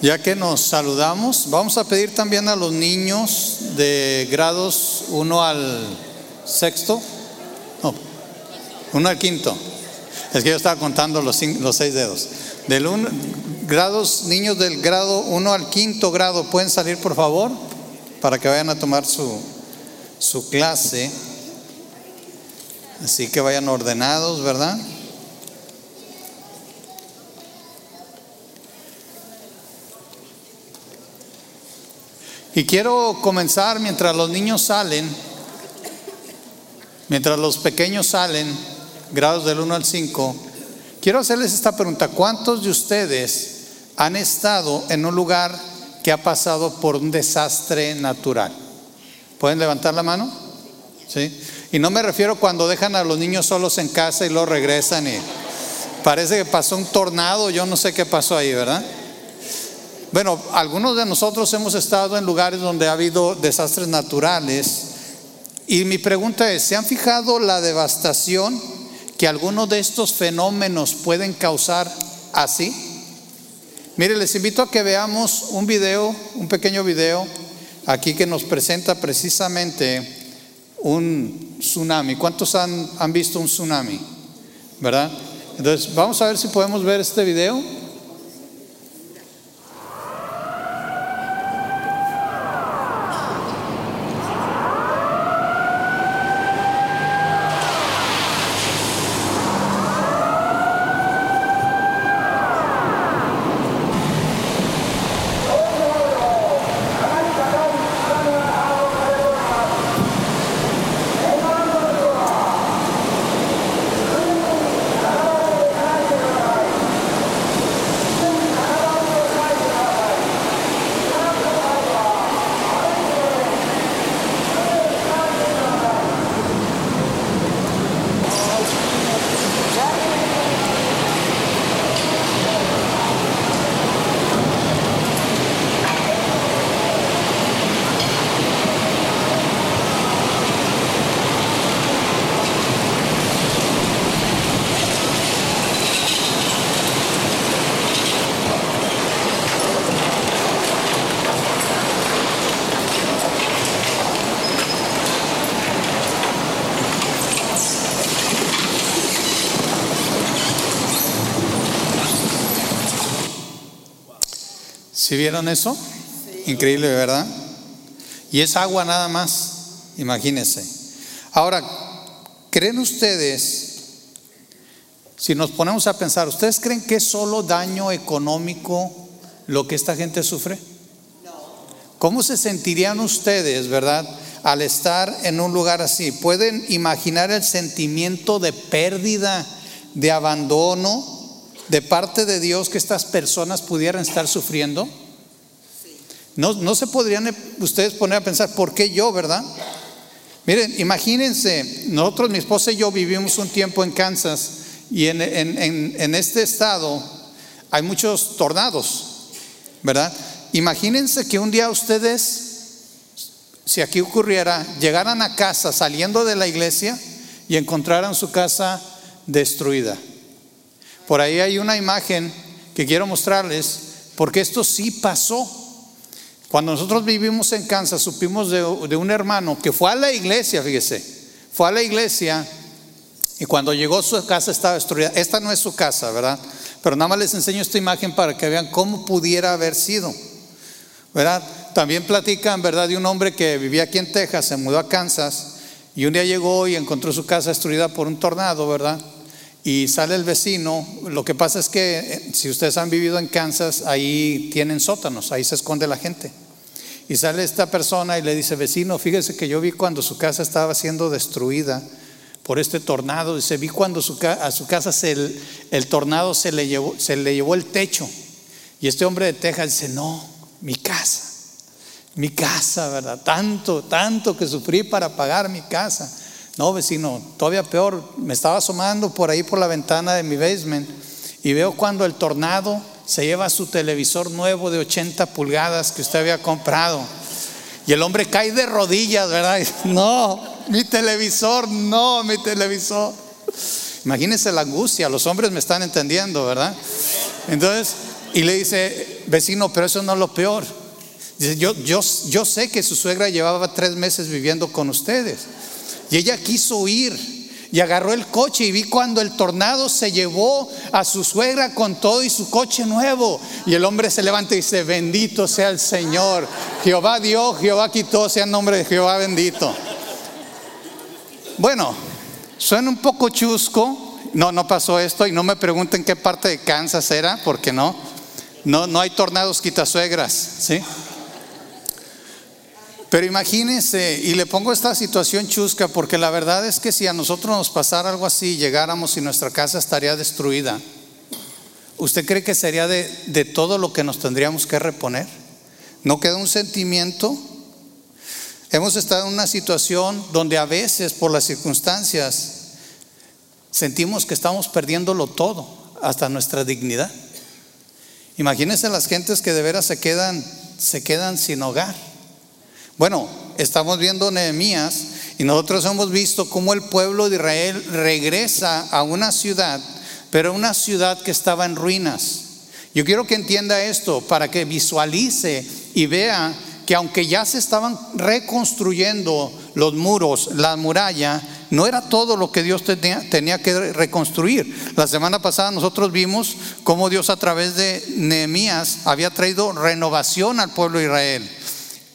Ya que nos saludamos, vamos a pedir también a los niños de grados 1 al sexto, no, 1 al quinto. Es que yo estaba contando los, los seis dedos. Del uno, grados, niños del grado 1 al quinto grado, ¿pueden salir por favor? Para que vayan a tomar su, su clase. Así que vayan ordenados, ¿verdad? Y quiero comenzar mientras los niños salen, mientras los pequeños salen, grados del 1 al 5, quiero hacerles esta pregunta. ¿Cuántos de ustedes han estado en un lugar que ha pasado por un desastre natural? ¿Pueden levantar la mano? ¿Sí? Y no me refiero cuando dejan a los niños solos en casa y luego regresan y parece que pasó un tornado, yo no sé qué pasó ahí, ¿verdad? Bueno, algunos de nosotros hemos estado en lugares donde ha habido desastres naturales y mi pregunta es, ¿se han fijado la devastación que algunos de estos fenómenos pueden causar así? Mire, les invito a que veamos un video, un pequeño video, aquí que nos presenta precisamente un tsunami. ¿Cuántos han, han visto un tsunami? ¿Verdad? Entonces, vamos a ver si podemos ver este video. ¿Si vieron eso? Increíble, ¿verdad? Y es agua nada más, imagínense. Ahora, ¿creen ustedes, si nos ponemos a pensar, ¿ustedes creen que es solo daño económico lo que esta gente sufre? ¿Cómo se sentirían ustedes, verdad, al estar en un lugar así? ¿Pueden imaginar el sentimiento de pérdida, de abandono? De parte de Dios que estas personas pudieran estar sufriendo? No, no se podrían ustedes poner a pensar, ¿por qué yo, verdad? Miren, imagínense, nosotros, mi esposa y yo vivimos un tiempo en Kansas y en, en este estado hay muchos tornados, ¿verdad? Imagínense que un día ustedes, si aquí ocurriera, llegaran a casa saliendo de la iglesia y encontraran su casa destruida. Por ahí hay una imagen que quiero mostrarles, porque esto sí pasó. Cuando nosotros vivimos en Kansas, supimos de, un hermano que fue a la iglesia, fíjese, fue a la iglesia y cuando llegó su casa estaba destruida. Esta no es su casa, ¿verdad? Pero nada más les enseño esta imagen para que vean cómo pudiera haber sido, ¿verdad? También platican, ¿verdad? De un hombre que vivía aquí en Texas, se mudó a Kansas y un día llegó y encontró su casa destruida por un tornado, ¿verdad? Y sale el vecino. Lo que pasa es que eh, si ustedes han vivido en Kansas, ahí tienen sótanos, ahí se esconde la gente. Y sale esta persona y le dice, vecino, fíjese que yo vi cuando su casa estaba siendo destruida por este tornado. Dice, vi cuando a su casa el, el, tornado se le, llevó, se le llevó el techo. Y este hombre de Texas dice, no, mi casa, mi casa, ¿verdad? Tanto, tanto que sufrí para pagar mi casa. No, vecino, todavía peor, me estaba asomando por ahí por la ventana de mi basement y veo cuando el tornado se lleva su televisor nuevo de 80 pulgadas que usted había comprado. Y el hombre cae de rodillas, ¿verdad? No, mi televisor, no, mi televisor. Imagínense la angustia, los hombres me están entendiendo, ¿verdad? Entonces, Y le dice, vecino, pero eso no es lo peor. Yo, yo, yo sé que su suegra llevaba tres meses viviendo con ustedes. Y ella quiso huir y agarró el coche y vi cuando el tornado se llevó a su suegra con todo y su coche nuevo. Y el hombre se levanta y dice, bendito sea el Señor. Jehová dio, Jehová quitó, sea el nombre de Jehová bendito. Bueno, suena un poco chusco. No, no pasó esto y no me pregunten qué parte de Kansas era, porque no. No, no hay tornados quitasuegras, ¿sí? Pero imagínense, y le pongo esta situación chusca, porque la verdad es que si a nosotros nos pasara algo así, llegáramos y nuestra casa estaría destruida, ¿usted cree que sería de, de todo lo que nos tendríamos que reponer? ¿No queda un sentimiento? Hemos estado en una situación donde a veces por las circunstancias sentimos que estamos perdiéndolo todo, hasta nuestra dignidad. Imagínense las gentes que de veras se quedan, se quedan sin hogar. Bueno, estamos viendo Nehemías y nosotros hemos visto cómo el pueblo de Israel regresa a una ciudad, pero una ciudad que estaba en ruinas. Yo quiero que entienda esto para que visualice y vea que aunque ya se estaban reconstruyendo los muros, la muralla, no era todo lo que Dios tenía, tenía, que reconstruir. La semana pasada nosotros vimos cómo Dios a través de Nehemías había traído renovación al pueblo de Israel.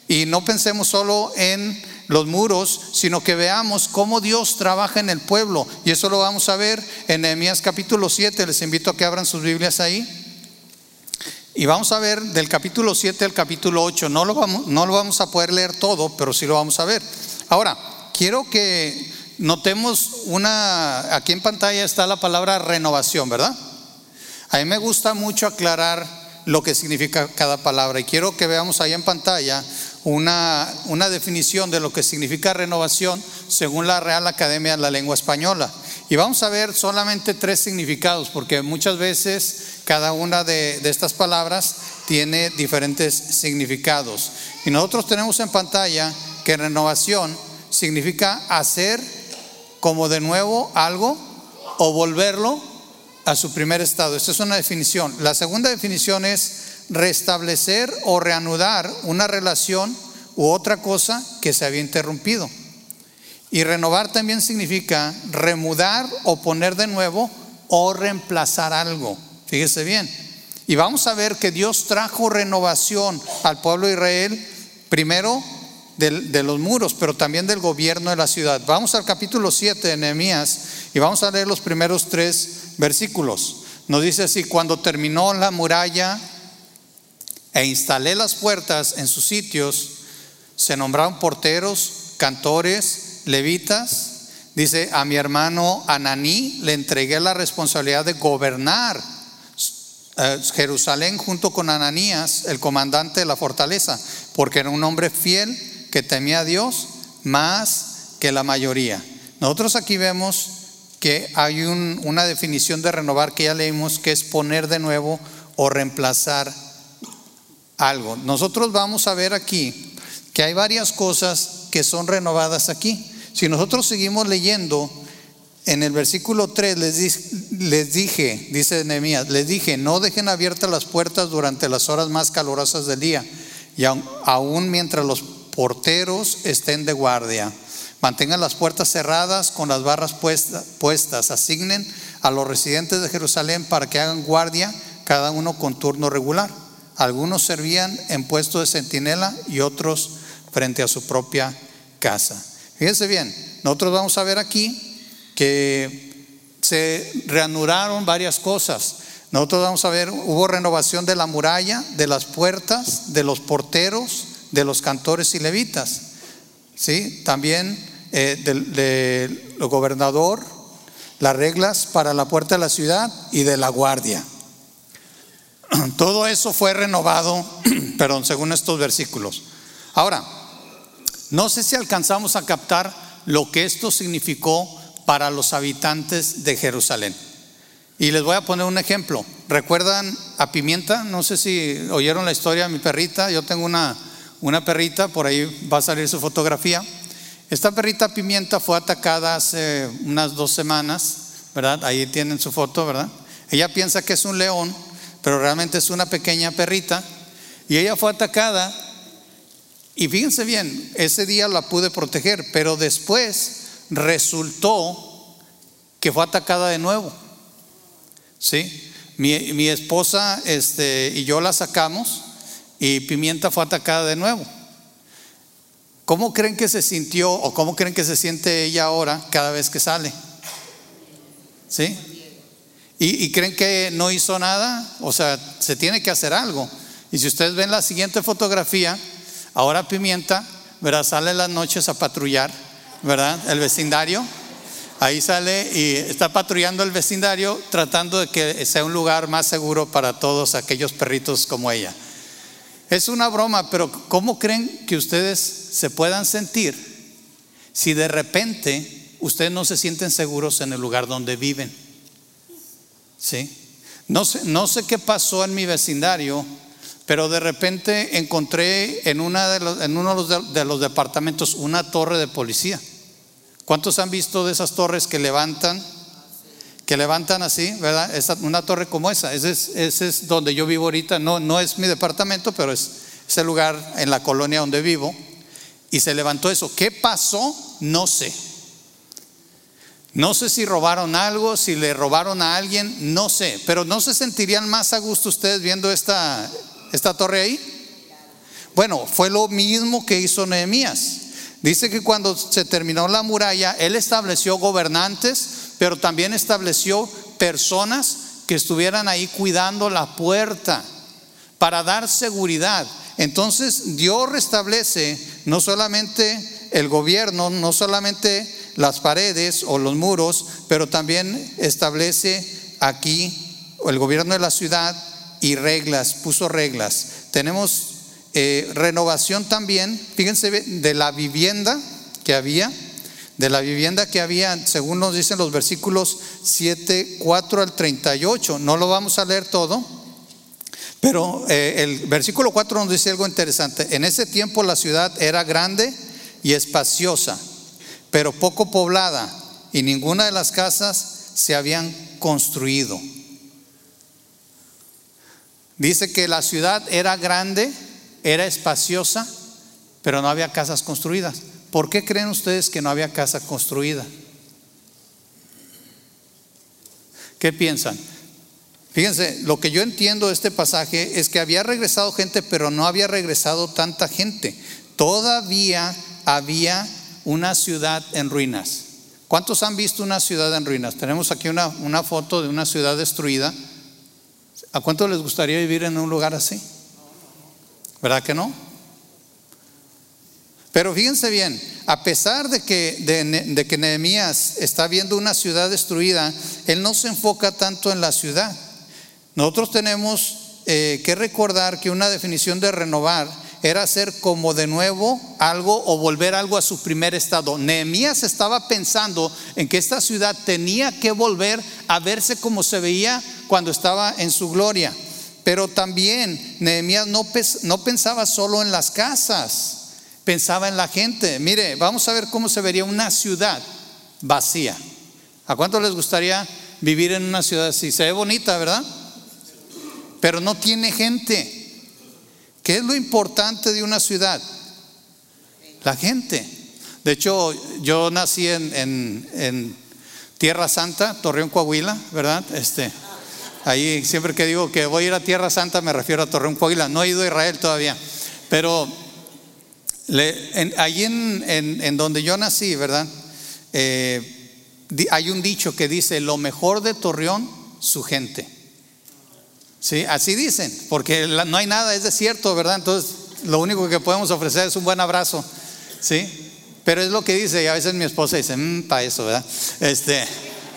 Y no pensemos solo en los muros, sino que veamos cómo Dios trabaja en el pueblo. Y eso lo vamos a ver en Nehemías capítulo 7. Les invito a que abran sus Biblias ahí. Y vamos a ver del capítulo 7 al capítulo 8. No lo, vamos, no lo vamos a poder leer todo, pero sí lo vamos a ver. Ahora, quiero que notemos una, aquí en pantalla está la palabra renovación, ¿verdad? A mí me gusta mucho aclarar lo que significa cada palabra y quiero que veamos ahí en pantalla una, una definición de lo que significa renovación según la Real Academia de la Lengua Española. Y vamos a ver solamente tres significados, porque muchas veces cada una de, de, estas palabras tiene diferentes significados. Y nosotros tenemos en pantalla que renovación significa hacer como de nuevo algo o volverlo a su primer estado. Esta es una definición. La segunda definición es restablecer o reanudar una relación u otra cosa que se había interrumpido. Y renovar también significa remudar o poner de nuevo o reemplazar algo. Fíjese bien. Y vamos a ver que Dios trajo renovación al pueblo de Israel, primero de, de, los muros, pero también del gobierno de la ciudad. Vamos al capítulo 7 de Nehemías y vamos a leer los primeros tres versículos. Nos dice así, cuando terminó la muralla e instalé las puertas en sus sitios, se nombraron porteros, cantores, levitas. Dice, a mi hermano Ananí le entregué la responsabilidad de gobernar eh, Jerusalén junto con Ananías, el comandante de la fortaleza, porque era un hombre fiel que temía a Dios más que la mayoría. Nosotros aquí vemos que hay una definición de renovar que ya leímos, que es poner de nuevo o reemplazar algo. Nosotros vamos a ver aquí que hay varias cosas que son renovadas aquí. Si nosotros seguimos leyendo, en el versículo 3 les, les dije, dice Nehemías, les dije, no dejen abiertas las puertas durante las horas más calurosas del día, y aún mientras los porteros estén de guardia. Mantengan las puertas cerradas con las barras puestas. Asignen a los residentes de Jerusalén para que hagan guardia, cada uno con turno regular. Algunos servían en puesto de centinela y otros frente a su propia casa. Fíjense bien, nosotros vamos a ver aquí que se reanudaron varias cosas. Nosotros vamos a ver, hubo renovación de la muralla, de las puertas, de los porteros, de los cantores y levitas. ¿Sí? También eh, del, gobernador, las reglas para la puerta de la ciudad y de la guardia. Todo eso fue renovado, perdón, según estos versículos. Ahora, no sé si alcanzamos a captar lo que esto significó para los habitantes de Jerusalén. Y les voy a poner un ejemplo. ¿Recuerdan a Pimienta? No sé si oyeron la historia de mi perrita. Yo tengo una, una perrita, por ahí va a salir su fotografía. Esta perrita Pimienta fue atacada hace unas dos semanas, ¿verdad? Ahí tienen su foto, ¿verdad? Ella piensa que es un león pero realmente es una pequeña perrita. Y ella fue atacada. Y fíjense bien, ese día la pude proteger, pero después resultó que fue atacada de nuevo. ¿Sí? Mi, mi esposa este, y yo la sacamos y Pimienta fue atacada de nuevo. ¿Cómo creen que se sintió o cómo creen que se siente ella ahora cada vez que sale? ¿Sí? ¿Y, creen que no hizo nada? O sea, se tiene que hacer algo. Y si ustedes ven la siguiente fotografía, ahora Pimienta, ¿verdad? Sale las noches a patrullar, ¿verdad? El vecindario. Ahí sale y está patrullando el vecindario tratando de que sea un lugar más seguro para todos aquellos perritos como ella. Es una broma, pero ¿cómo creen que ustedes se puedan sentir si de repente ustedes no se sienten seguros en el lugar donde viven? ¿Sí? No sé, no sé qué pasó en mi vecindario, pero de repente encontré en, una de los, en uno de los departamentos una torre de policía. ¿Cuántos han visto de esas torres que levantan? Que levantan así, ¿verdad? una torre como esa. Ese es, donde yo vivo ahorita. No, no es mi departamento, pero es, ese lugar en la colonia donde vivo. Y se levantó eso. ¿Qué pasó? No sé. No sé si robaron algo, si le robaron a alguien, no sé. Pero ¿no se sentirían más a gusto ustedes viendo esta, esta torre ahí? Bueno, fue lo mismo que hizo Nehemías. Dice que cuando se terminó la muralla, él estableció gobernantes, pero también estableció personas que estuvieran ahí cuidando la puerta para dar seguridad. Entonces Dios restablece no solamente el gobierno, no solamente las paredes o los muros, pero también establece aquí el gobierno de la ciudad y reglas, puso reglas. Tenemos eh, renovación también, fíjense, de la vivienda que había, de la vivienda que había, según nos dicen los versículos 7, 4 al 38. No lo vamos a leer todo, pero eh, el versículo 4 nos dice algo interesante. En ese tiempo la ciudad era grande y espaciosa, pero poco poblada, y ninguna de las casas se habían construido. Dice que la ciudad era grande era espaciosa, pero no había casas construidas. ¿Por qué creen ustedes que no había casa construida? ¿Qué piensan? Fíjense, lo que yo entiendo de este pasaje es que había regresado gente, pero no había regresado tanta gente. Todavía había una ciudad en ruinas. ¿Cuántos han visto una ciudad en ruinas? Tenemos aquí una, una foto de una ciudad destruida. ¿A cuánto les gustaría vivir en un lugar así? ¿Verdad que no? Pero fíjense bien, a pesar de que, de, que Nehemías está viendo una ciudad destruida, él no se enfoca tanto en la ciudad. Nosotros tenemos eh, que recordar que una definición de renovar era hacer como de nuevo algo o volver algo a su primer estado. Nehemías estaba pensando en que esta ciudad tenía que volver a verse como se veía cuando estaba en su gloria. Pero también Nehemías no, no pensaba solo en las casas, pensaba en la gente. Mire, vamos a ver cómo se vería una ciudad vacía. ¿A cuánto les gustaría vivir en una ciudad así? Se ve bonita, ¿verdad? Pero no tiene gente. ¿Qué es lo importante de una ciudad? La gente. De hecho, yo nací en, en, en Tierra Santa, Torreón, Coahuila, ¿verdad? Este, Ahí siempre que digo que voy a ir a Tierra Santa me refiero a Torreón, Coahuila. No he ido a Israel todavía. Pero le, allí en, donde yo nací, ¿verdad? Eh, hay un dicho que dice, lo mejor de Torreón, su gente. Sí, así dicen, porque no hay nada, es desierto, ¿verdad? Entonces, lo único que podemos ofrecer es un buen abrazo. ¿Sí? Pero es lo que dice, y a veces mi esposa dice, mmm, para eso, ¿verdad? Este,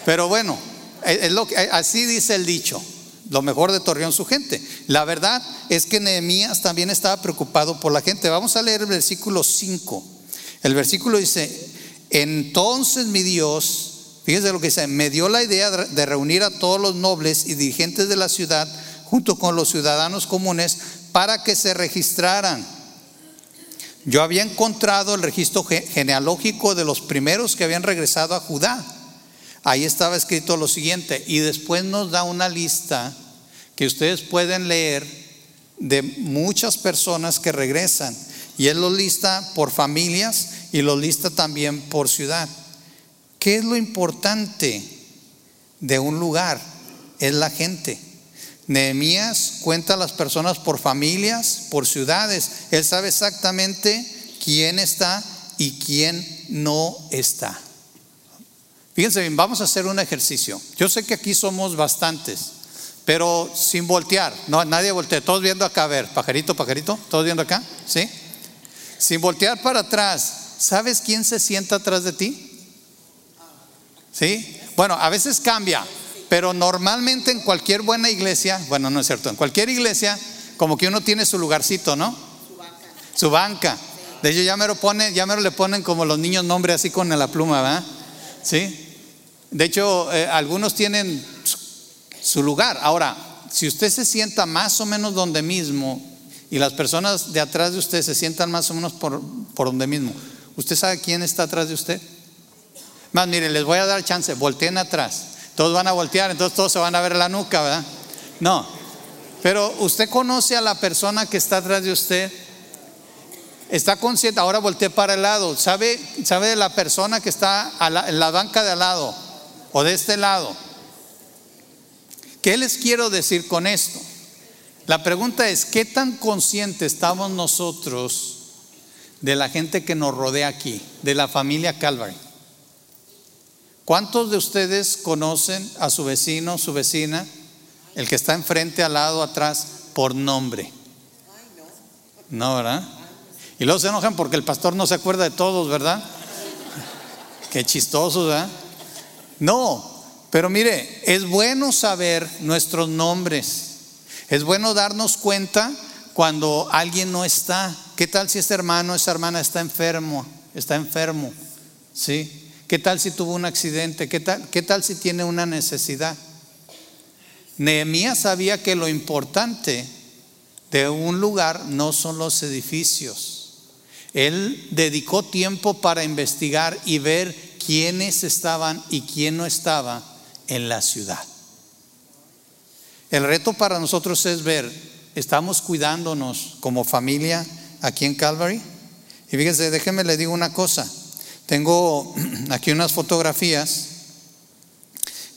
pero bueno, es lo que, así dice el dicho. Lo mejor de Torreón su gente. La verdad es que Nehemías también estaba preocupado por la gente. Vamos a leer el versículo 5. El versículo dice, entonces mi Dios, fíjense lo que dice, me dio la idea de reunir a todos los nobles y dirigentes de la ciudad junto con los ciudadanos comunes para que se registraran. Yo había encontrado el registro genealógico de los primeros que habían regresado a Judá ahí estaba escrito lo siguiente, y después nos da una lista que ustedes pueden leer de muchas personas que regresan. Y Él lo lista por familias y lo lista también por ciudad. ¿Qué es lo importante de un lugar? Es la gente. Nehemías cuenta a las personas por familias, por ciudades. Él sabe exactamente quién está y quién no está. Fíjense bien, vamos a hacer un ejercicio. Yo sé que aquí somos bastantes, pero sin voltear. No, nadie voltea. Todos viendo acá, a ver, pajarito, pajarito, todos viendo acá, ¿sí? Sin voltear para atrás. ¿Sabes quién se sienta atrás de ti? ¿Sí? Bueno, a veces cambia, pero normalmente en cualquier buena iglesia, bueno, no es cierto, en cualquier iglesia, como que uno tiene su lugarcito, ¿no? Su banca. Su banca. De hecho, ya me lo pone, ya me lo le ponen como los niños nombre así con la pluma, ¿verdad? ¿Sí? De hecho, eh, algunos tienen su lugar. Ahora, si usted se sienta más o menos donde mismo y las personas de atrás de usted se sientan más o menos por, por donde mismo, ¿usted sabe quién está atrás de usted? Más, miren, les voy a dar chance, volteen atrás. Todos van a voltear, entonces todos se van a ver la nuca, ¿verdad? No. Pero usted conoce a la persona que está atrás de usted. Está consciente, ahora voltee para el lado. ¿Sabe, sabe de la persona que está en la banca de al lado? o de este lado. ¿Qué les quiero decir con esto? La pregunta es, ¿qué tan conscientes estamos nosotros de la gente que nos rodea aquí, de la familia Calvary? ¿Cuántos de ustedes conocen a su vecino, su vecina, el que está enfrente, al lado, atrás, por nombre? No, ¿verdad? Y luego se enojan porque el pastor no se acuerda de todos, ¿verdad? Qué chistoso, ¿verdad? No, pero mire, es bueno saber nuestros nombres. Es bueno darnos cuenta cuando alguien no está. ¿Qué tal si este hermano, esa hermana está enfermo? Está enfermo. ¿Sí? ¿Qué tal si tuvo un accidente? ¿Qué tal, qué tal si tiene una necesidad? Nehemías sabía que lo importante de un lugar no son los edificios. Él dedicó tiempo para investigar y ver quiénes estaban y quién no estaba en la ciudad. El reto para nosotros es ver, ¿estamos cuidándonos como familia aquí en Calvary? Y fíjense, déjenme le digo una cosa. Tengo aquí unas fotografías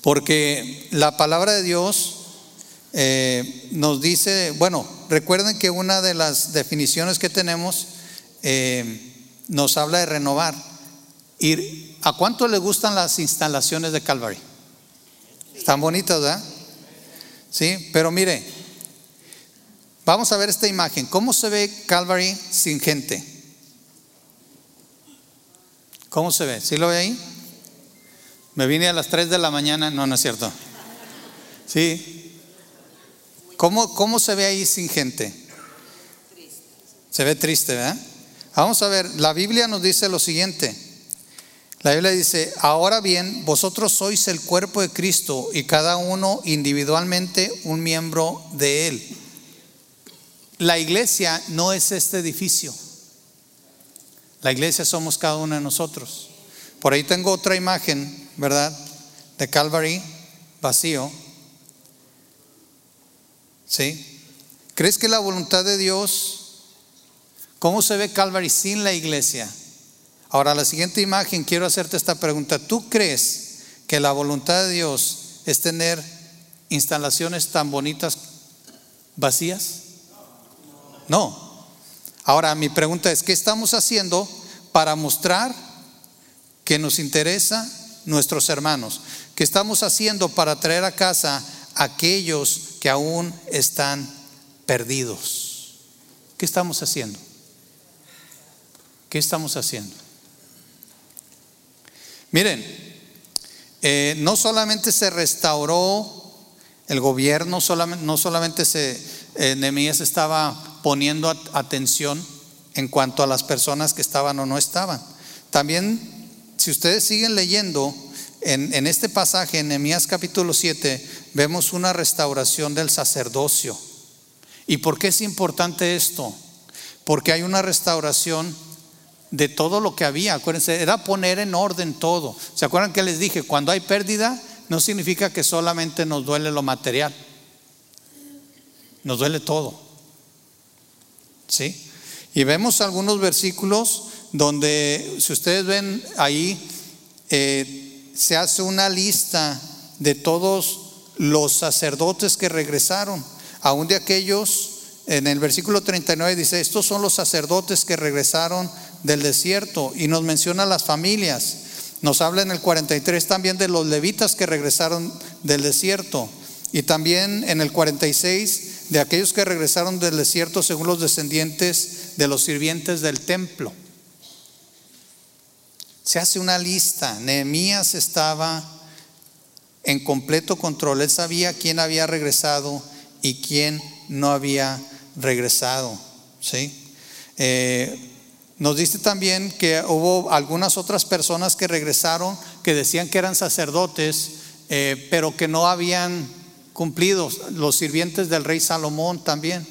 porque la palabra de Dios eh, nos dice, bueno, recuerden que una de las definiciones que tenemos eh, nos habla de renovar. Ir ¿A cuánto le gustan las instalaciones de Calvary? Están bonitas, ¿verdad? Sí, pero mire, vamos a ver esta imagen. ¿Cómo se ve Calvary sin gente? ¿Cómo se ve? ¿Sí lo ve ahí? Me vine a las 3 de la mañana, no, no es cierto. Sí. ¿Cómo, cómo se ve ahí sin gente? Se ve triste, ¿verdad? Vamos a ver, la Biblia nos dice lo siguiente. La Biblia dice, ahora bien, vosotros sois el cuerpo de Cristo y cada uno individualmente un miembro de él. La iglesia no es este edificio. La iglesia somos cada uno de nosotros. Por ahí tengo otra imagen, ¿verdad? De Calvary vacío. ¿Sí? ¿Crees que la voluntad de Dios, cómo se ve Calvary sin la iglesia? Ahora, la siguiente imagen, quiero hacerte esta pregunta. ¿Tú crees que la voluntad de Dios es tener instalaciones tan bonitas vacías? No. Ahora, mi pregunta es, ¿qué estamos haciendo para mostrar que nos interesa nuestros hermanos? ¿Qué estamos haciendo para traer a casa aquellos que aún están perdidos? ¿Qué estamos haciendo? ¿Qué estamos haciendo? Miren, eh, no solamente se restauró el gobierno, no solamente se, eh, estaba poniendo atención en cuanto a las personas que estaban o no estaban. También, si ustedes siguen leyendo, en, en este pasaje, en Nehemías capítulo 7, vemos una restauración del sacerdocio. ¿Y por qué es importante esto? Porque hay una restauración de todo lo que había. Acuérdense, era poner en orden todo. ¿Se acuerdan que les dije? Cuando hay pérdida, no significa que solamente nos duele lo material. nos duele todo. ¿Sí? Y vemos algunos versículos donde, si ustedes ven ahí, eh, se hace una lista de todos los sacerdotes que regresaron, aún de aquellos, en el versículo 39 dice, estos son los sacerdotes que regresaron del desierto y nos menciona las familias. Nos habla en el 43 también de los levitas que regresaron del desierto y también en el 46 de aquellos que regresaron del desierto según los descendientes de los sirvientes del templo. Se hace una lista. Nehemías estaba en completo control. Él sabía quién había regresado y quién no había regresado. ¿sí? Eh, nos dice también que hubo algunas otras personas que regresaron que decían que eran sacerdotes, eh, pero que no habían cumplido. Los sirvientes del rey Salomón también.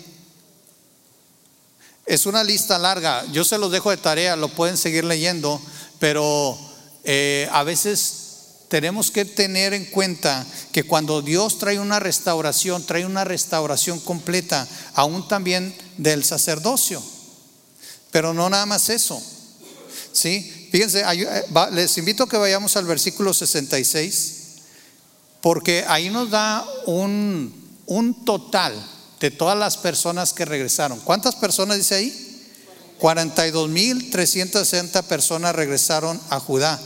Es una lista larga. Yo se los dejo de tarea, lo pueden seguir leyendo, pero eh, a veces tenemos que tener en cuenta que cuando Dios trae una restauración, trae una restauración completa, aún también del sacerdocio. Pero no nada más eso. ¿Sí? Fíjense, eh, les invito a que vayamos al versículo 66, porque ahí nos da un, un total de todas las personas que regresaron. ¿Cuántas personas dice ahí? 42.360 personas regresaron a Judá.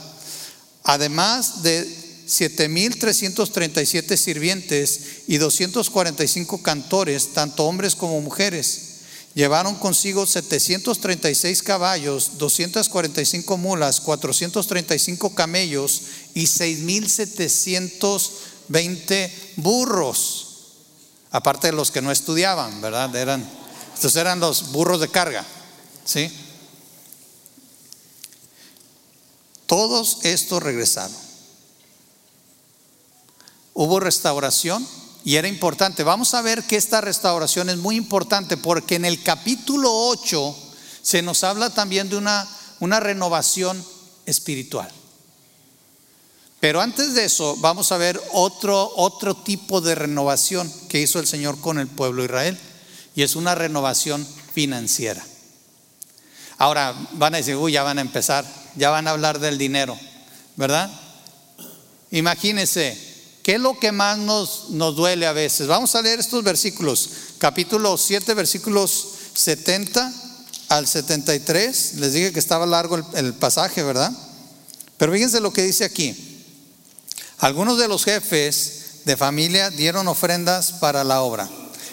Además de 7.337 sirvientes y 245 cantores, tanto hombres como mujeres. Llevaron consigo 736 caballos, 245 mulas, 435 camellos y 6.720 burros. Aparte de los que no estudiaban, ¿verdad? Eran, estos eran los burros de carga. ¿Sí? Todos estos regresaron. Hubo restauración y era importante. Vamos a ver que esta restauración es muy importante porque en el capítulo 8 se nos habla también de una, una renovación espiritual. Pero antes de eso, vamos a ver otro, otro tipo de renovación que hizo el Señor con el pueblo de Israel. Y es una renovación financiera. Ahora van a decir, uy, ya van a empezar, ya van a hablar del dinero, ¿verdad? Imagínense, ¿qué es lo que más nos, nos duele a veces? Vamos a leer estos versículos, capítulo 7, versículos 70 al 73. Les dije que estaba largo el, el pasaje, ¿verdad? Pero fíjense lo que dice aquí. Algunos de los jefes de familia dieron ofrendas para la obra.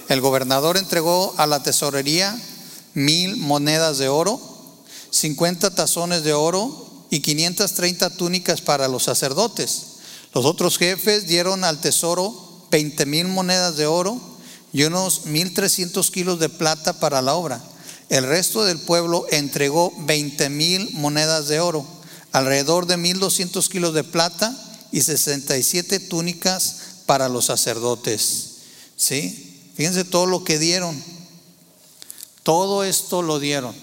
El gobernador entregó a la tesorería mil monedas de oro 50 tazones de oro y 530 túnicas para los sacerdotes. Los otros jefes dieron al tesoro 20 mil monedas de oro y unos 1300 kilos de plata para la obra. El resto del pueblo entregó 20 mil monedas de oro, alrededor de 1200 kilos de plata y 67 túnicas para los sacerdotes. ¿Sí? Fíjense todo lo que dieron. Todo esto lo dieron.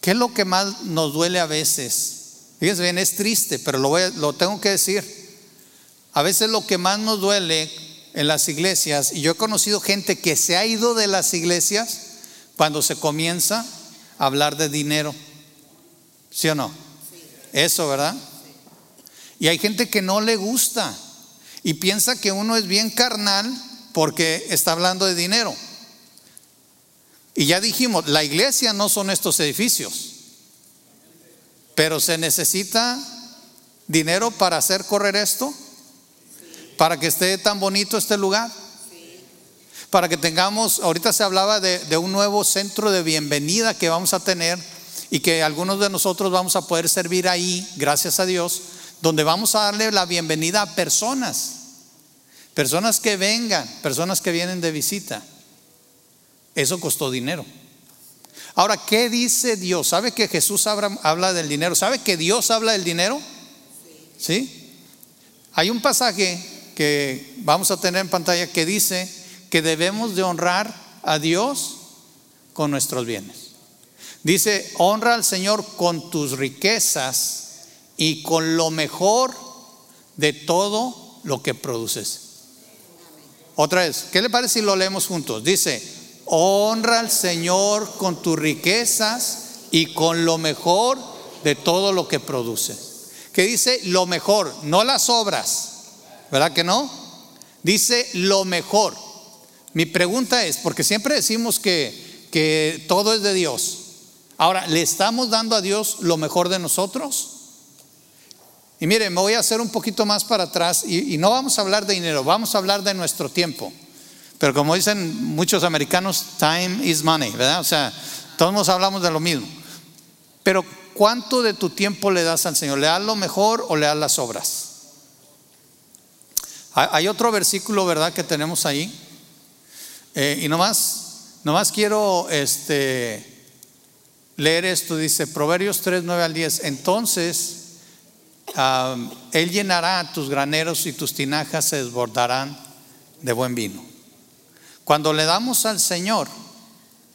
¿Qué es lo que más nos duele a veces? Fíjense bien, es triste, pero lo, lo tengo que decir. A veces lo que más nos duele en las iglesias, y yo he conocido gente que se ha ido de las iglesias cuando se comienza a hablar de dinero. ¿Sí o no? Eso, ¿verdad? Y hay gente que no le gusta y piensa que uno es bien carnal porque está hablando de dinero. Y ya dijimos, la iglesia no son estos edificios, pero se necesita dinero para hacer correr esto, para que esté tan bonito este lugar, para que tengamos, ahorita se hablaba de, de un nuevo centro de bienvenida que vamos a tener y que algunos de nosotros vamos a poder servir ahí, gracias a Dios, donde vamos a darle la bienvenida a personas, personas que vengan, personas que vienen de visita. Eso costó dinero. Ahora, ¿qué dice Dios? ¿Sabe que Jesús habla, del dinero? ¿Sabe que Dios habla del dinero? ¿Sí? Hay un pasaje que vamos a tener en pantalla que dice que debemos de honrar a Dios con nuestros bienes. Dice, honra al Señor con tus riquezas y con lo mejor de todo lo que produces. Otra vez, ¿qué le parece si lo leemos juntos? Dice, honra al Señor con tus riquezas y con lo mejor de todo lo que produce. Que dice lo mejor, no las obras, ¿verdad que no? Dice lo mejor. Mi pregunta es, porque siempre decimos que, que todo es de Dios. Ahora, ¿le estamos dando a Dios lo mejor de nosotros? Y mire, me voy a hacer un poquito más para atrás y, y, no vamos a hablar de dinero, vamos a hablar de nuestro tiempo. Pero como dicen muchos americanos, time is money, ¿verdad? O sea, todos nos hablamos de lo mismo. Pero ¿cuánto de tu tiempo le das al Señor? ¿Le das lo mejor o le das las obras? Hay otro versículo, ¿verdad?, que tenemos ahí. Eh, y nomás, nomás quiero este, leer esto. Dice Proverbios 3, 9 al 10. Entonces, Él llenará tus graneros y tus tinajas se desbordarán de buen vino. Cuando le damos al Señor,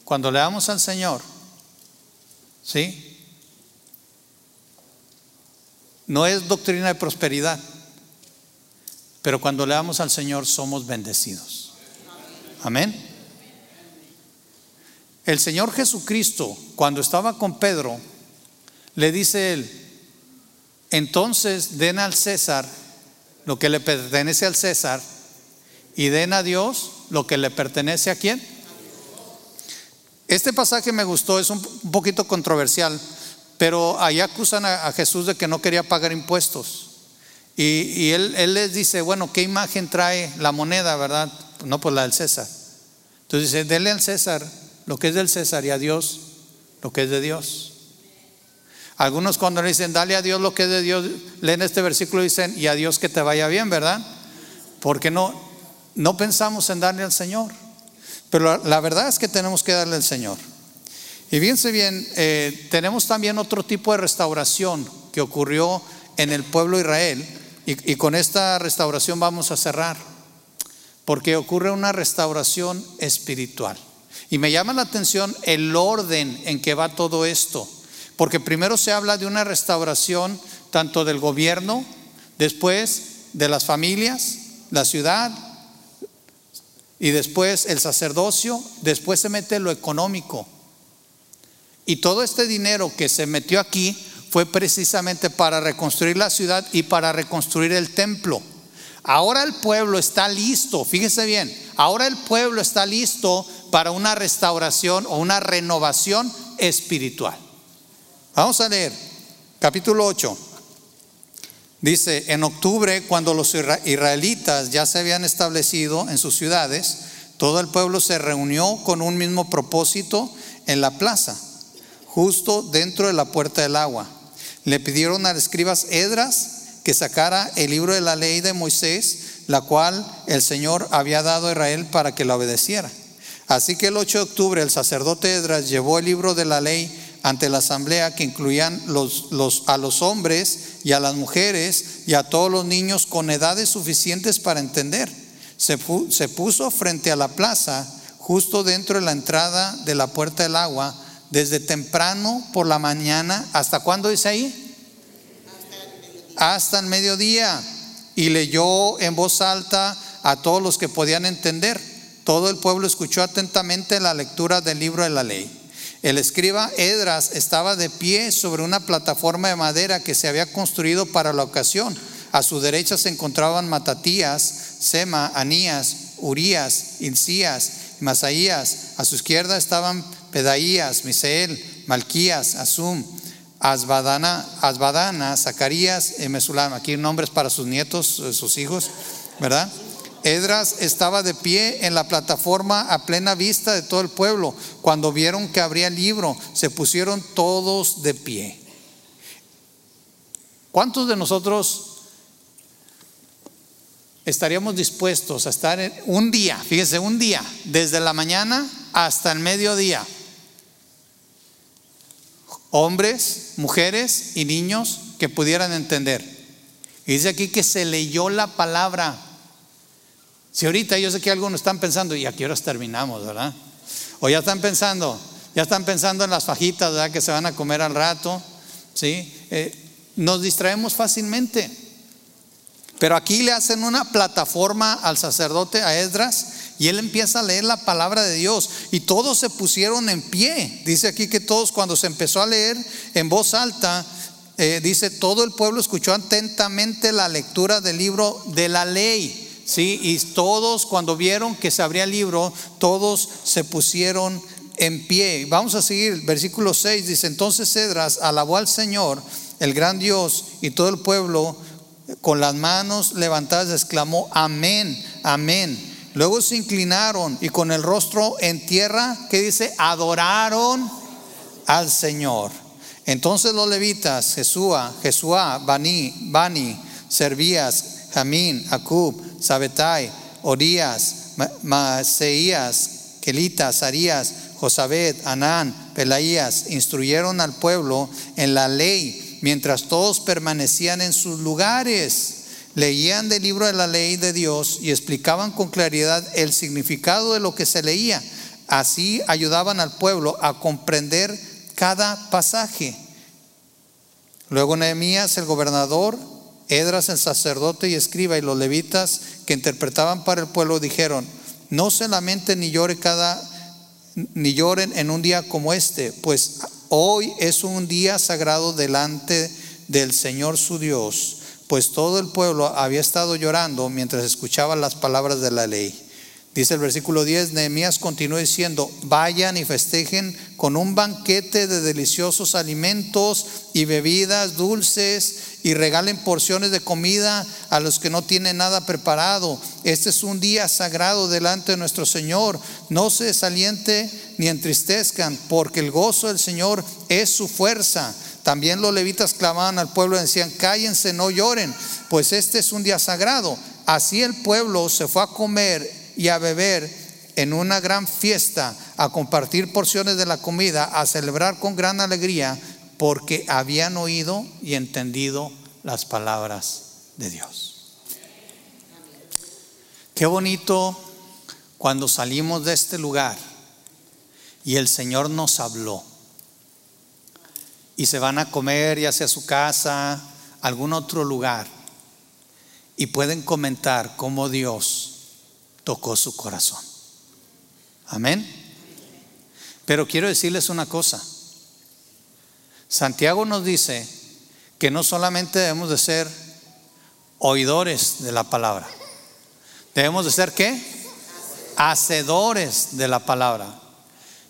cuando le damos al Señor, ¿sí? No es doctrina de prosperidad, pero cuando le damos al Señor somos bendecidos. Amén. El Señor Jesucristo, cuando estaba con Pedro, le dice él, entonces den al César lo que le pertenece al César y den a Dios lo que le pertenece a quién. Este pasaje me gustó, es un poquito controversial, pero ahí acusan a, Jesús de que no quería pagar impuestos. Y, él, les dice, bueno, ¿qué imagen trae la moneda, verdad? No, pues la del César. Entonces dice, denle al César lo que es del César y a Dios lo que es de Dios. Algunos cuando le dicen, dale a Dios lo que es de Dios, leen este versículo y dicen, y a Dios que te vaya bien, ¿verdad? Porque no, no pensamos en darle al Señor. Pero la, verdad es que tenemos que darle al Señor. Y fíjense bien, eh, tenemos también otro tipo de restauración que ocurrió en el pueblo de Israel. Y, y con esta restauración vamos a cerrar. Porque ocurre una restauración espiritual. Y me llama la atención el orden en que va todo esto. Porque primero se habla de una restauración tanto del gobierno, después de las familias, la ciudad, y después el sacerdocio, después se mete lo económico. Y todo este dinero que se metió aquí fue precisamente para reconstruir la ciudad y para reconstruir el templo. Ahora el pueblo está listo, fíjese bien, ahora el pueblo está listo para una restauración o una renovación espiritual. Vamos a leer capítulo 8. Dice, en octubre, cuando los israelitas ya se habían establecido en sus ciudades, todo el pueblo se reunió con un mismo propósito en la plaza, justo dentro de la puerta del agua. Le pidieron al escribas Edras que sacara el libro de la ley de Moisés, la cual el Señor había dado a Israel para que la obedeciera. Así que el 8 de octubre el sacerdote Edras llevó el libro de la ley ante la asamblea que incluían a los hombres y a las mujeres y a todos los niños con edades suficientes para entender. Se, se puso frente a la plaza, justo dentro de la entrada de la puerta del agua, desde temprano por la mañana, ¿hasta cuándo dice ahí? Hasta el mediodía. Y leyó en voz alta a todos los que podían entender. Todo el pueblo escuchó atentamente la lectura del libro de la ley. El escriba Edras estaba de pie sobre una plataforma de madera que se había construido para la ocasión. A su derecha se encontraban Matatías, Sema, Anías, Urías, Ilcías, Masaías. A su izquierda estaban Pedaías, Misael, Malquías, Asum, Asbadana, Asbadana Zacarías y Mesulam. Aquí nombres para sus nietos, eh, sus hijos, ¿verdad? Edras estaba de pie en la plataforma a plena vista de todo el pueblo. Cuando vieron que abría el libro, se pusieron todos de pie. ¿Cuántos de nosotros estaríamos dispuestos a estar un día, fíjese, un día, desde la mañana hasta el mediodía? Hombres, mujeres y niños que pudieran entender. Y dice aquí que se leyó la palabra si ahorita yo sé que algunos están pensando, ¿y a qué horas terminamos, verdad? O ya están pensando, ya están pensando en las fajitas, ¿verdad? Que se van a comer al rato, ¿sí? Eh, nos distraemos fácilmente. Pero aquí le hacen una plataforma al sacerdote, a Esdras, y él empieza a leer la palabra de Dios. Y todos se pusieron en pie. Dice aquí que todos cuando se empezó a leer en voz alta, eh, dice, todo el pueblo escuchó atentamente la lectura del libro de la ley. ¿Sí? Y todos cuando vieron que se abría el libro, todos se pusieron en pie. Vamos a seguir, versículo 6 dice, entonces Cedras alabó al Señor, el gran Dios, y todo el pueblo con las manos levantadas exclamó, amén, amén. Luego se inclinaron y con el rostro en tierra, ¿qué dice? Adoraron al Señor. Entonces los levitas, Jesúa, Jesúa, Bani, Bani, Servías, Jamín, Acub, Sabetai, Orías, Maseías, Kelitas, Arías, Josabed, Anán, Pelaías, instruyeron al pueblo en la ley mientras todos permanecían en sus lugares. Leían del libro de la ley de Dios y explicaban con claridad el significado de lo que se leía. Así ayudaban al pueblo a comprender cada pasaje. Luego Nehemías, el gobernador, Edras, el sacerdote y escriba, y los levitas que interpretaban para el pueblo dijeron: No se lamenten ni llore cada ni lloren en un día como este, pues hoy es un día sagrado delante del Señor su Dios, pues todo el pueblo había estado llorando mientras escuchaba las palabras de la ley. Dice el versículo 10, Nehemías continúa diciendo, vayan y festejen con un banquete de deliciosos alimentos y bebidas dulces y regalen porciones de comida a los que no tienen nada preparado. Este es un día sagrado delante de nuestro Señor. No se desaliente ni entristezcan, porque el gozo del Señor es su fuerza. También los levitas clamaban al pueblo y decían, cállense, no lloren, pues este es un día sagrado. Así el pueblo se fue a comer y a beber en una gran fiesta, a compartir porciones de la comida, a celebrar con gran alegría, porque habían oído y entendido las palabras de Dios. Qué bonito cuando salimos de este lugar y el Señor nos habló. Y se van a comer ya sea su casa, algún otro lugar, y pueden comentar cómo Dios tocó su corazón. Amén. Pero quiero decirles una cosa. Santiago nos dice que no solamente debemos de ser oidores de la palabra, debemos de ser qué? Hacedores de la palabra.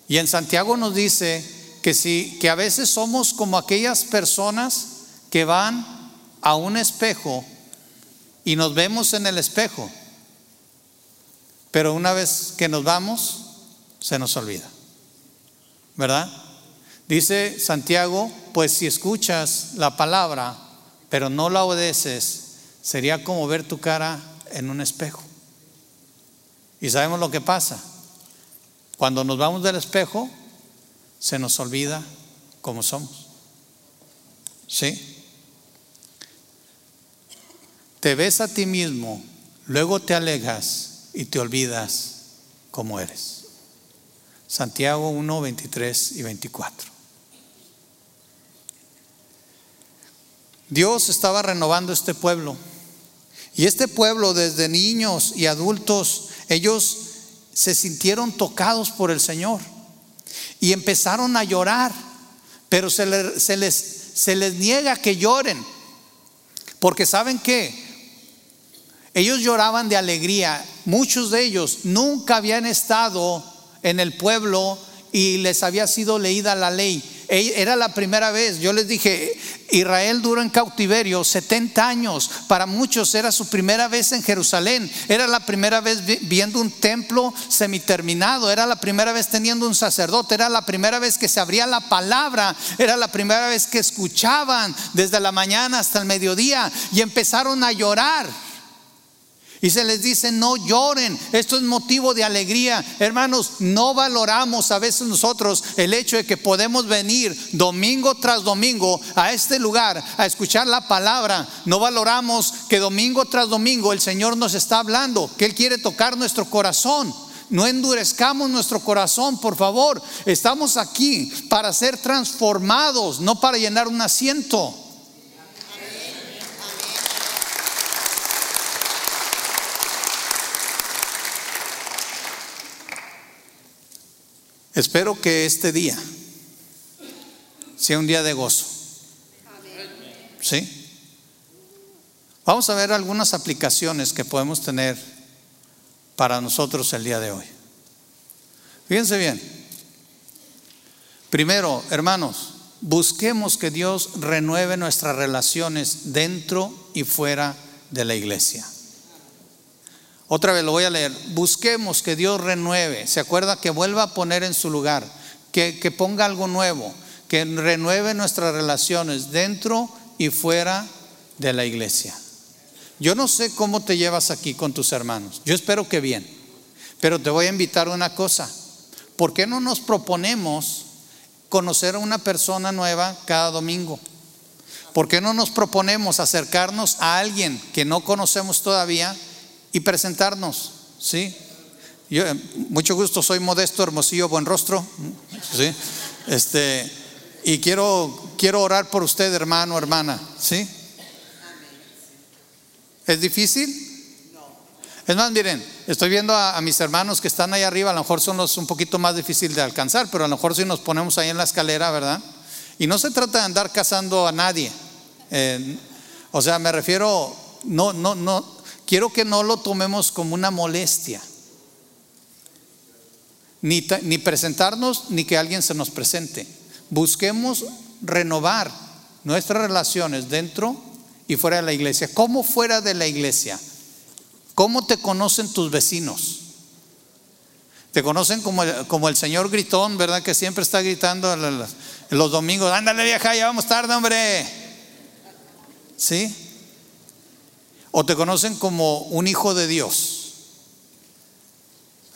Y en Santiago nos dice que si que a veces somos como aquellas personas que van a un espejo y nos vemos en el espejo pero una vez que nos vamos, se nos olvida. ¿Verdad? Dice Santiago, pues si escuchas la palabra, pero no la obedeces, sería como ver tu cara en un espejo. Y sabemos lo que pasa. Cuando nos vamos del espejo, se nos olvida cómo somos. ¿Sí? Te ves a ti mismo, luego te alejas y te olvidas cómo eres. Santiago 1, 23 y 24. Dios estaba renovando este pueblo. Y este pueblo, desde niños y adultos, ellos se sintieron tocados por el Señor. Y empezaron a llorar. Pero se les, se les, se les niega que lloren. Porque saben que ellos lloraban de alegría. Muchos de ellos nunca habían estado en el pueblo y les había sido leída la ley. Era la primera vez, yo les dije, Israel duró en cautiverio 70 años, para muchos era su primera vez en Jerusalén, era la primera vez viendo un templo semiterminado, era la primera vez teniendo un sacerdote, era la primera vez que se abría la palabra, era la primera vez que escuchaban desde la mañana hasta el mediodía. Y empezaron a llorar y se les dice, no lloren, esto es motivo de alegría. Hermanos, no valoramos a veces nosotros el hecho de que podemos venir domingo tras domingo a este lugar a escuchar la palabra. No valoramos que domingo tras domingo el Señor nos está hablando, que Él quiere tocar nuestro corazón. No endurezcamos nuestro corazón, por favor. Estamos aquí para ser transformados, no para llenar un asiento. Espero que este día sea un día de gozo. ¿Sí? Vamos a ver algunas aplicaciones que podemos tener para nosotros el día de hoy. Fíjense bien. Primero, hermanos, busquemos que Dios renueve nuestras relaciones dentro y fuera de la iglesia. Otra vez lo voy a leer. Busquemos que Dios renueve. ¿Se acuerda? Que vuelva a poner en su lugar. Que, que ponga algo nuevo. Que renueve nuestras relaciones dentro y fuera de la iglesia. Yo no sé cómo te llevas aquí con tus hermanos. Yo espero que bien. Pero te voy a invitar una cosa. ¿Por qué no nos proponemos conocer a una persona nueva cada domingo? ¿Por qué no nos proponemos acercarnos a alguien que no conocemos todavía y presentarnos? ¿Sí? Yo, eh, mucho gusto, soy Modesto Hermosillo Buen Rostro. ¿Sí? Este, y quiero, quiero orar por usted, hermano, hermana. ¿Sí? ¿Es difícil? Es más, miren, estoy viendo a, mis hermanos que están ahí arriba, a lo mejor son los un poquito más difíciles de alcanzar, pero a lo mejor si nos ponemos ahí en la escalera, ¿verdad? Y no se trata de andar cazando a nadie. Eh, o sea, me refiero, no, no, no, quiero que no lo tomemos como una molestia. Ni, presentarnos, ni que alguien se nos presente. Busquemos renovar nuestras relaciones dentro y fuera de la iglesia. ¿Cómo fuera de la iglesia? ¿Cómo te conocen tus vecinos? Te conocen como el, como el señor gritón, ¿verdad? Que siempre está gritando los domingos, ándale vieja, ya vamos tarde, hombre. ¿Sí? O te conocen como un hijo de Dios.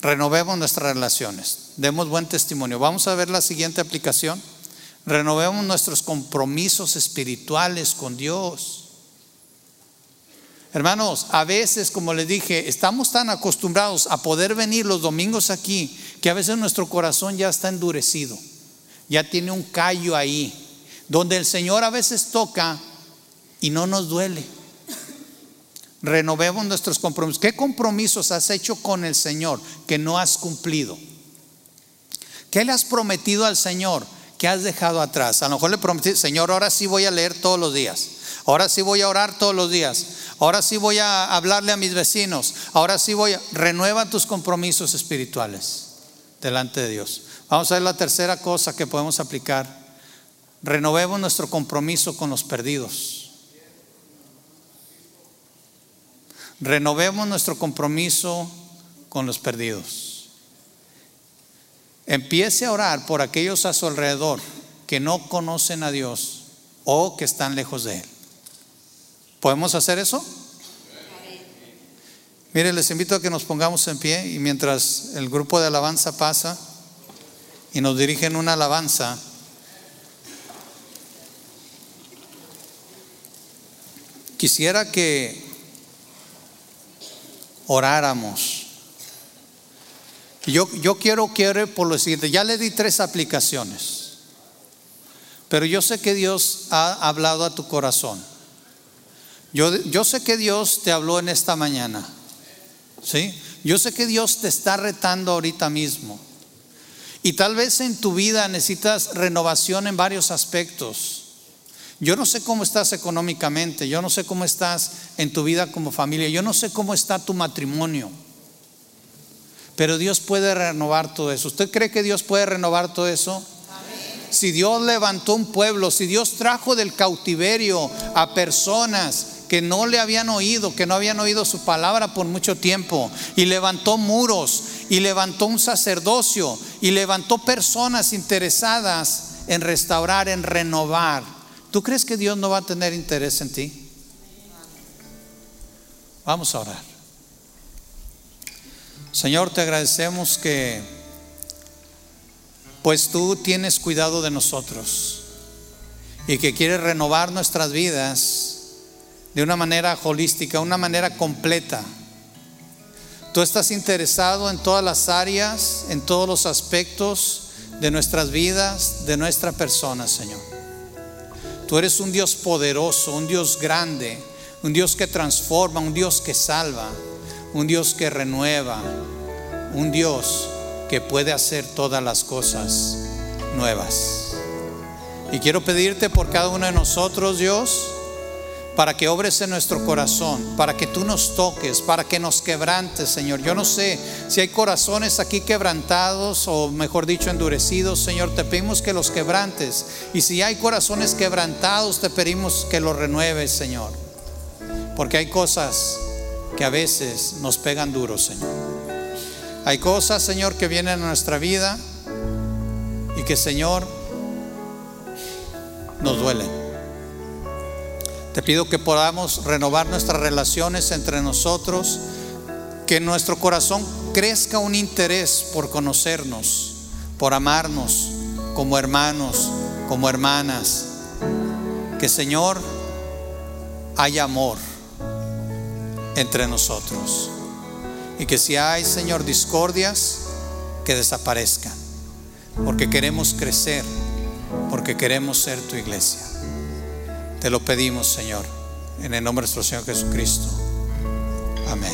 Renovemos nuestras relaciones, demos buen testimonio. Vamos a ver la siguiente aplicación. Renovemos nuestros compromisos espirituales con Dios. Hermanos, a veces, como les dije, estamos tan acostumbrados a poder venir los domingos aquí que a veces nuestro corazón ya está endurecido, ya tiene un callo ahí, donde el Señor a veces toca y no nos duele. Renovemos nuestros compromisos. ¿Qué compromisos has hecho con el Señor que no has cumplido? ¿Qué le has prometido al Señor que has dejado atrás? A lo mejor le prometí, Señor, ahora sí voy a leer todos los días. Ahora sí voy a orar todos los días. Ahora sí voy a hablarle a mis vecinos. Ahora sí voy a... Renueva tus compromisos espirituales delante de Dios. Vamos a ver la tercera cosa que podemos aplicar. Renovemos nuestro compromiso con los perdidos. Renovemos nuestro compromiso con los perdidos. Empiece a orar por aquellos a su alrededor que no conocen a Dios o que están lejos de Él. ¿Podemos hacer eso? Mire, les invito a que nos pongamos en pie y mientras el grupo de alabanza pasa y nos dirigen una alabanza, quisiera que oráramos. Yo, yo quiero, quiero por lo siguiente, ya le di tres aplicaciones, pero yo sé que Dios ha hablado a tu corazón. Yo, sé que Dios te habló en esta mañana. ¿Sí? Yo sé que Dios te está retando ahorita mismo. Y tal vez en tu vida necesitas renovación en varios aspectos. Yo no sé cómo estás económicamente, yo no sé cómo estás en tu vida como familia, yo no sé cómo está tu matrimonio. Pero Dios puede renovar todo eso. ¿Usted cree que Dios puede renovar todo eso? Si Dios levantó un pueblo, si Dios trajo del cautiverio a personas que no le habían oído, que no habían oído su palabra por mucho tiempo, y levantó muros, y levantó un sacerdocio, y levantó personas interesadas en restaurar, en renovar. ¿Tú crees que Dios no va a tener interés en ti? Vamos a orar. Señor, te agradecemos que, pues tú tienes cuidado de nosotros y que quieres renovar nuestras vidas de una manera holística, una manera completa. Tú estás interesado en todas las áreas, en todos los aspectos de nuestras vidas, de nuestra persona, Señor. Tú eres un Dios poderoso, un Dios grande, un Dios que transforma, un Dios que salva, un Dios que renueva, un Dios que puede hacer todas las cosas nuevas. Y quiero pedirte por cada uno de nosotros, Dios, para que obres en nuestro corazón, para que tú nos toques, para que nos quebrantes, Señor. Yo no sé si hay corazones aquí quebrantados o mejor dicho endurecidos, Señor, te pedimos que los quebrantes. Y si hay corazones quebrantados, te pedimos que los renueves, Señor. Porque hay cosas que a veces nos pegan duros, Señor. Hay cosas, Señor, que vienen a nuestra vida y que, Señor, nos duelen. Te pido que podamos renovar nuestras relaciones entre nosotros, que en nuestro corazón crezca un interés por conocernos, por amarnos como hermanos, como hermanas. Que Señor haya amor entre nosotros. Y que si hay, Señor, discordias, que desaparezcan. Porque queremos crecer, porque queremos ser tu iglesia. Te lo pedimos, Señor, en el nombre de nuestro Señor Jesucristo. Amén.